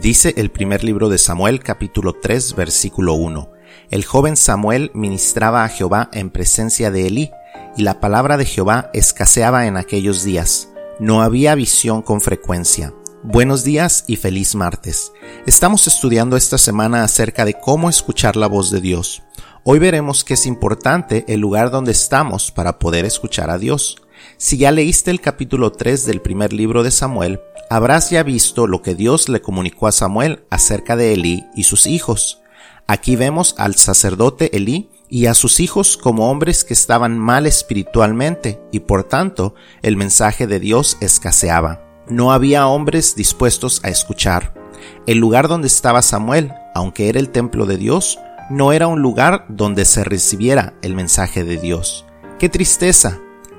Dice el primer libro de Samuel capítulo 3 versículo 1. El joven Samuel ministraba a Jehová en presencia de Elí, y la palabra de Jehová escaseaba en aquellos días. No había visión con frecuencia. Buenos días y feliz martes. Estamos estudiando esta semana acerca de cómo escuchar la voz de Dios. Hoy veremos que es importante el lugar donde estamos para poder escuchar a Dios. Si ya leíste el capítulo 3 del primer libro de Samuel, habrás ya visto lo que Dios le comunicó a Samuel acerca de Elí y sus hijos. Aquí vemos al sacerdote Elí y a sus hijos como hombres que estaban mal espiritualmente y por tanto el mensaje de Dios escaseaba. No había hombres dispuestos a escuchar. El lugar donde estaba Samuel, aunque era el templo de Dios, no era un lugar donde se recibiera el mensaje de Dios. ¡Qué tristeza!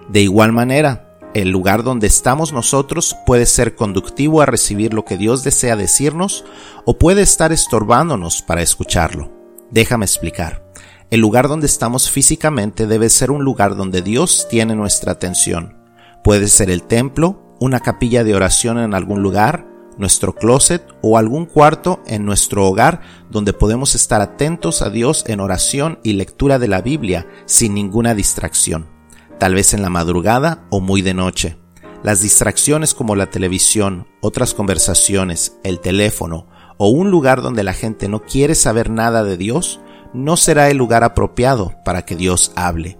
De igual manera, el lugar donde estamos nosotros puede ser conductivo a recibir lo que Dios desea decirnos o puede estar estorbándonos para escucharlo. Déjame explicar. El lugar donde estamos físicamente debe ser un lugar donde Dios tiene nuestra atención. Puede ser el templo, una capilla de oración en algún lugar, nuestro closet o algún cuarto en nuestro hogar donde podemos estar atentos a Dios en oración y lectura de la Biblia sin ninguna distracción, tal vez en la madrugada o muy de noche. Las distracciones como la televisión, otras conversaciones, el teléfono o un lugar donde la gente no quiere saber nada de Dios, no será el lugar apropiado para que Dios hable.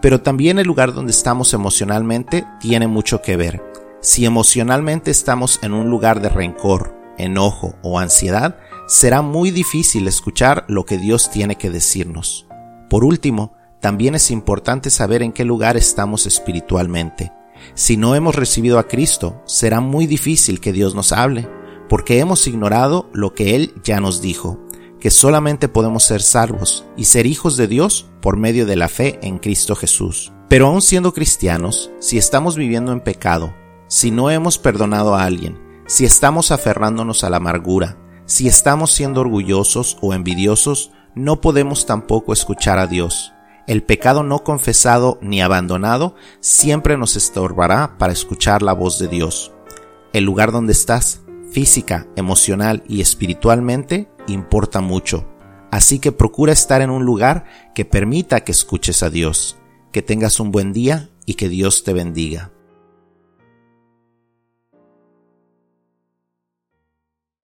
Pero también el lugar donde estamos emocionalmente tiene mucho que ver si emocionalmente estamos en un lugar de rencor, enojo o ansiedad, será muy difícil escuchar lo que Dios tiene que decirnos. Por último, también es importante saber en qué lugar estamos espiritualmente. Si no hemos recibido a Cristo, será muy difícil que Dios nos hable, porque hemos ignorado lo que Él ya nos dijo, que solamente podemos ser salvos y ser hijos de Dios por medio de la fe en Cristo Jesús. Pero aun siendo cristianos, si estamos viviendo en pecado, si no hemos perdonado a alguien, si estamos aferrándonos a la amargura, si estamos siendo orgullosos o envidiosos, no podemos tampoco escuchar a Dios. El pecado no confesado ni abandonado siempre nos estorbará para escuchar la voz de Dios. El lugar donde estás, física, emocional y espiritualmente, importa mucho. Así que procura estar en un lugar que permita que escuches a Dios. Que tengas un buen día y que Dios te bendiga.